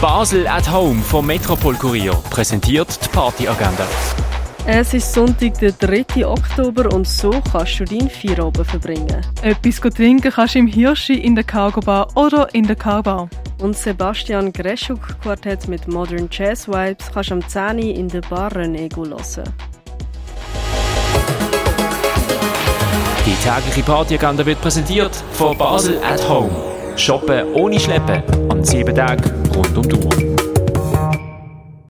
Basel at Home vom Metropol Kurier präsentiert die Partyagenda. Es ist Sonntag, der 3. Oktober und so kannst du deinen Feierabend verbringen. Etwas trinken kannst du im Hirschi, in der Cargo Bar oder in der Carbar. Und Sebastian Greschuk Quartett mit Modern Jazz Vibes kannst du am 10. in der Bar René hören. Die tägliche Partyagenda wird präsentiert von Basel at Home. Shoppen ohne Schleppen an sieben Tagen rund um die Uhr.